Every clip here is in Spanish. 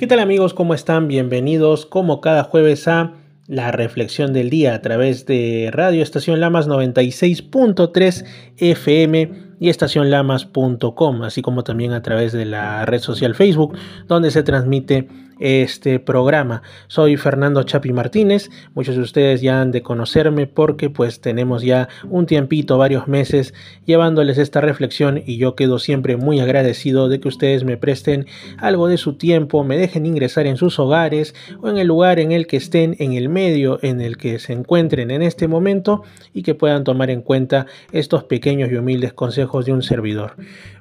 ¿Qué tal amigos? ¿Cómo están? Bienvenidos como cada jueves a la reflexión del día a través de Radio Estación Lamas 96.3 FM y estacionlamas.com, así como también a través de la red social Facebook, donde se transmite este programa. Soy Fernando Chapi Martínez, muchos de ustedes ya han de conocerme porque pues tenemos ya un tiempito, varios meses llevándoles esta reflexión y yo quedo siempre muy agradecido de que ustedes me presten algo de su tiempo, me dejen ingresar en sus hogares o en el lugar en el que estén, en el medio en el que se encuentren en este momento y que puedan tomar en cuenta estos pequeños y humildes consejos de un servidor.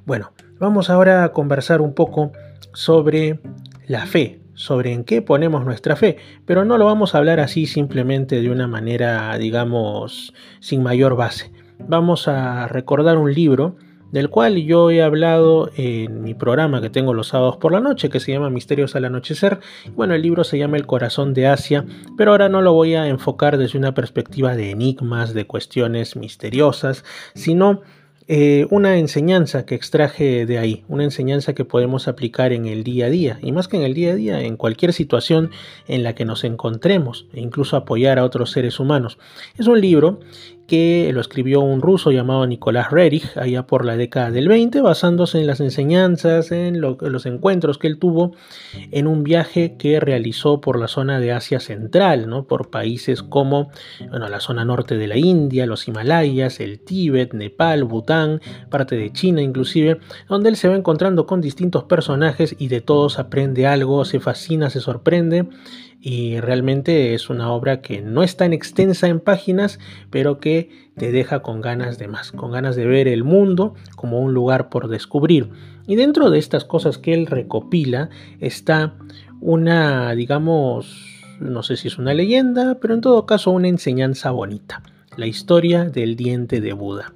Bueno, vamos ahora a conversar un poco sobre la fe, sobre en qué ponemos nuestra fe, pero no lo vamos a hablar así simplemente de una manera, digamos, sin mayor base. Vamos a recordar un libro del cual yo he hablado en mi programa que tengo los sábados por la noche, que se llama Misterios al Anochecer. Bueno, el libro se llama El Corazón de Asia, pero ahora no lo voy a enfocar desde una perspectiva de enigmas, de cuestiones misteriosas, sino eh, una enseñanza que extraje de ahí, una enseñanza que podemos aplicar en el día a día, y más que en el día a día, en cualquier situación en la que nos encontremos, e incluso apoyar a otros seres humanos. Es un libro que lo escribió un ruso llamado Nicolás Rerich allá por la década del 20, basándose en las enseñanzas, en, los encuentros que él tuvo en un viaje que realizó por la zona de Asia Central, ¿no? por países como bueno, la zona norte de la India, los Himalayas, el Tíbet, Nepal, Bután, parte de China inclusive, donde él se va encontrando con distintos personajes y de todos aprende algo, se fascina, se sorprende y realmente es una obra que no es tan extensa en páginas, pero que te deja con ganas de más, con ganas de ver el mundo como un lugar por descubrir. Y dentro de estas cosas que él recopila está una, digamos, no sé si es una leyenda, pero en todo caso una enseñanza bonita, la historia del diente de Buda.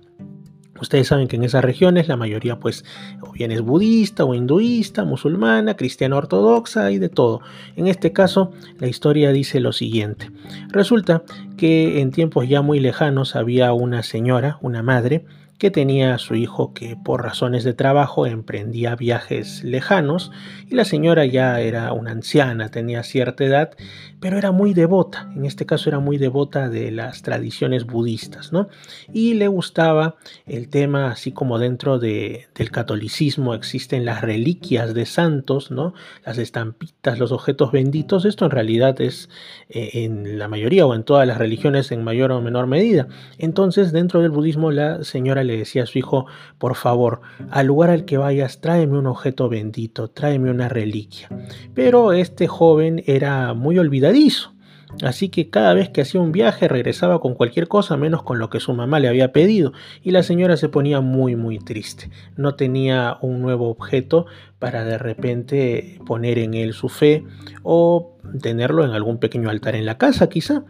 Ustedes saben que en esas regiones la mayoría pues o bien es budista o hinduista, musulmana, cristiana ortodoxa y de todo. En este caso la historia dice lo siguiente. Resulta que en tiempos ya muy lejanos había una señora, una madre, que tenía su hijo que por razones de trabajo emprendía viajes lejanos y la señora ya era una anciana, tenía cierta edad, pero era muy devota, en este caso era muy devota de las tradiciones budistas, ¿no? Y le gustaba el tema, así como dentro de, del catolicismo existen las reliquias de santos, ¿no? Las estampitas, los objetos benditos, esto en realidad es eh, en la mayoría o en todas las religiones en mayor o menor medida. Entonces, dentro del budismo la señora le decía a su hijo, por favor, al lugar al que vayas, tráeme un objeto bendito, tráeme una reliquia. Pero este joven era muy olvidadizo. Así que cada vez que hacía un viaje regresaba con cualquier cosa menos con lo que su mamá le había pedido y la señora se ponía muy muy triste. No tenía un nuevo objeto para de repente poner en él su fe o tenerlo en algún pequeño altar en la casa quizá.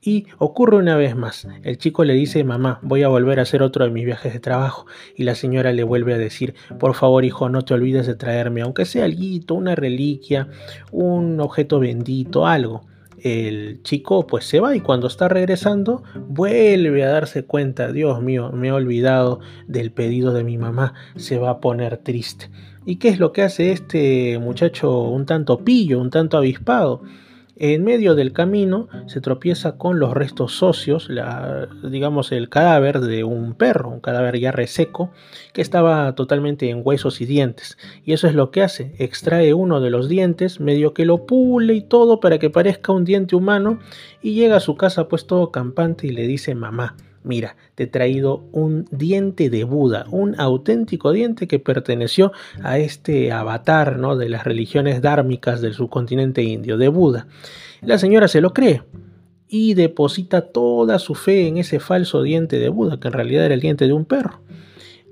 Y ocurre una vez más. El chico le dice, mamá, voy a volver a hacer otro de mis viajes de trabajo. Y la señora le vuelve a decir, por favor, hijo, no te olvides de traerme, aunque sea algo, una reliquia, un objeto bendito, algo. El chico pues se va y cuando está regresando vuelve a darse cuenta, Dios mío, me he olvidado del pedido de mi mamá, se va a poner triste. ¿Y qué es lo que hace este muchacho un tanto pillo, un tanto avispado? En medio del camino se tropieza con los restos óseos, digamos el cadáver de un perro, un cadáver ya reseco, que estaba totalmente en huesos y dientes. Y eso es lo que hace, extrae uno de los dientes, medio que lo pule y todo para que parezca un diente humano, y llega a su casa pues todo campante y le dice mamá mira, te he traído un diente de Buda, un auténtico diente que perteneció a este avatar ¿no? de las religiones dármicas del subcontinente indio, de Buda. La señora se lo cree y deposita toda su fe en ese falso diente de Buda, que en realidad era el diente de un perro,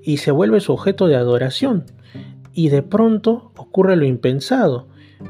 y se vuelve su objeto de adoración. Y de pronto ocurre lo impensado.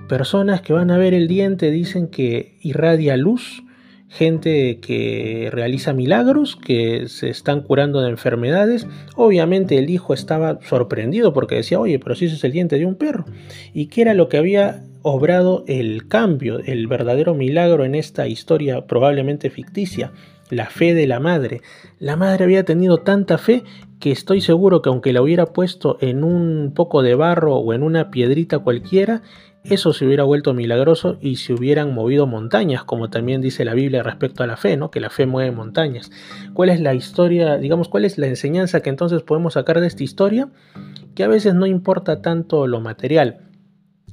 Personas que van a ver el diente dicen que irradia luz, gente que realiza milagros, que se están curando de enfermedades. Obviamente el hijo estaba sorprendido porque decía, oye, pero si ese es el diente de un perro. ¿Y qué era lo que había obrado el cambio, el verdadero milagro en esta historia probablemente ficticia? La fe de la madre. La madre había tenido tanta fe que estoy seguro que aunque la hubiera puesto en un poco de barro o en una piedrita cualquiera, eso se hubiera vuelto milagroso y se hubieran movido montañas, como también dice la Biblia respecto a la fe, ¿no? Que la fe mueve montañas. ¿Cuál es la historia, digamos, cuál es la enseñanza que entonces podemos sacar de esta historia? Que a veces no importa tanto lo material,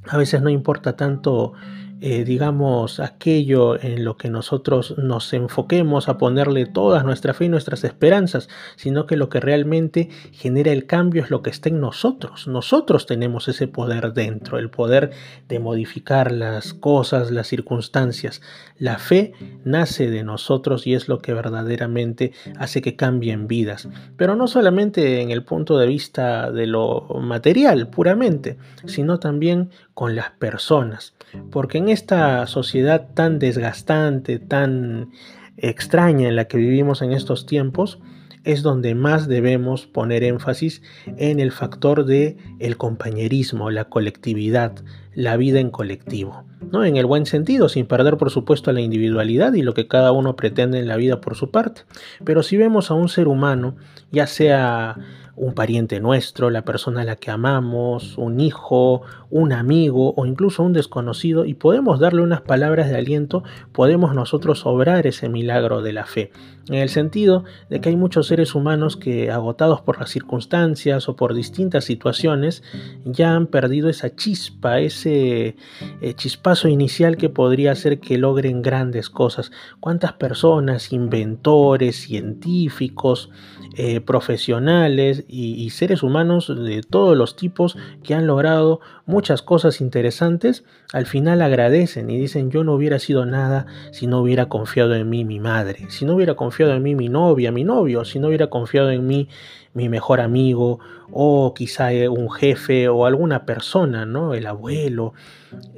a veces no importa tanto eh, digamos, aquello en lo que nosotros nos enfoquemos a ponerle toda nuestra fe y nuestras esperanzas, sino que lo que realmente genera el cambio es lo que está en nosotros. Nosotros tenemos ese poder dentro, el poder de modificar las cosas, las circunstancias. La fe nace de nosotros y es lo que verdaderamente hace que cambien vidas. Pero no solamente en el punto de vista de lo material puramente, sino también con las personas. Porque en esta sociedad tan desgastante, tan extraña en la que vivimos en estos tiempos, es donde más debemos poner énfasis en el factor de el compañerismo, la colectividad, la vida en colectivo, ¿no? En el buen sentido, sin perder por supuesto la individualidad y lo que cada uno pretende en la vida por su parte. Pero si vemos a un ser humano, ya sea un pariente nuestro, la persona a la que amamos, un hijo, un amigo o incluso un desconocido y podemos darle unas palabras de aliento, podemos nosotros obrar ese milagro de la fe. En el sentido de que hay muchos seres humanos que agotados por las circunstancias o por distintas situaciones ya han perdido esa chispa, ese eh, chispazo inicial que podría hacer que logren grandes cosas. ¿Cuántas personas, inventores, científicos, eh, profesionales y, seres humanos de todos los tipos que han logrado muchas cosas interesantes, al final agradecen y dicen yo no hubiera sido nada si no hubiera confiado en mí mi madre, si no hubiera confiado en mí mi novia, mi novio, si no hubiera confiado en mí mi mejor amigo o quizá eh, un jefe o alguna persona, ¿no? El abuelo.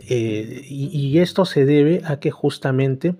Eh, y, esto se debe a que justamente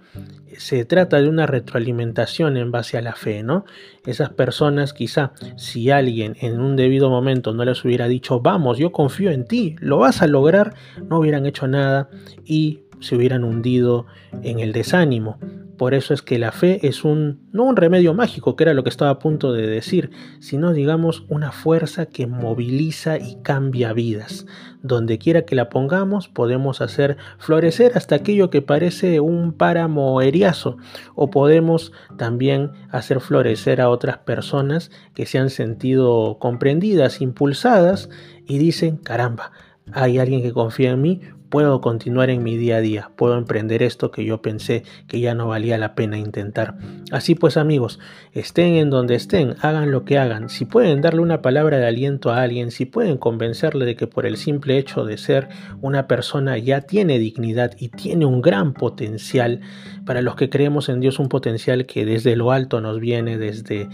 se trata de una retroalimentación en base a la fe, ¿no? Esas personas quizá si alguien en un debido momento no les hubiera dicho, vamos, yo confío en ti, lo vas a lograr, no hubieran hecho nada y se hubieran hundido en el desánimo. Por eso es que la fe es un, no un remedio mágico, que era lo que estaba a punto de decir, sino digamos una fuerza que moviliza y cambia vidas. Donde quiera que la pongamos podemos hacer florecer hasta aquello que parece un páramo eriazo o podemos también hacer florecer a otras personas que se han sentido comprendidas, impulsadas y dicen, caramba, hay alguien que confía en mí, puedo continuar en mi día a día, puedo emprender esto que yo pensé que ya no valía la pena intentar. Así pues amigos, estén en donde estén, hagan lo que hagan, si pueden darle una palabra de aliento a alguien, si pueden convencerle de que por el simple hecho de ser una persona ya tiene dignidad y tiene un gran potencial, para los que creemos en Dios un potencial que desde lo alto nos viene, desde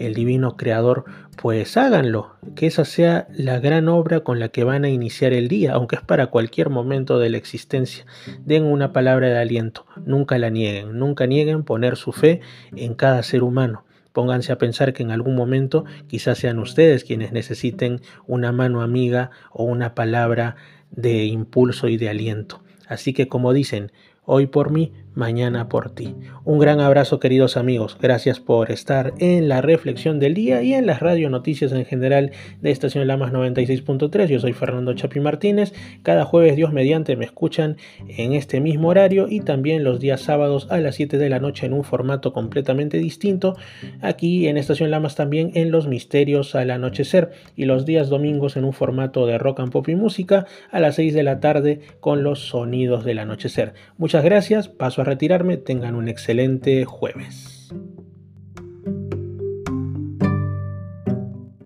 el divino creador, pues háganlo, que esa sea la gran obra con la que van a iniciar el día, aunque es para cualquier momento de la existencia. Den una palabra de aliento, nunca la nieguen, nunca nieguen poner su fe en cada ser humano. Pónganse a pensar que en algún momento quizás sean ustedes quienes necesiten una mano amiga o una palabra de impulso y de aliento. Así que como dicen, hoy por mí, mañana por ti. Un gran abrazo queridos amigos, gracias por estar en la reflexión del día y en las radio noticias en general de Estación Lamas 96.3. Yo soy Fernando Chapi Martínez, cada jueves Dios mediante me escuchan en este mismo horario y también los días sábados a las 7 de la noche en un formato completamente distinto, aquí en Estación Lamas también en los misterios al anochecer y los días domingos en un formato de rock and pop y música a las 6 de la tarde con los sonidos del anochecer. Muchas gracias, a retirarme. Tengan un excelente jueves.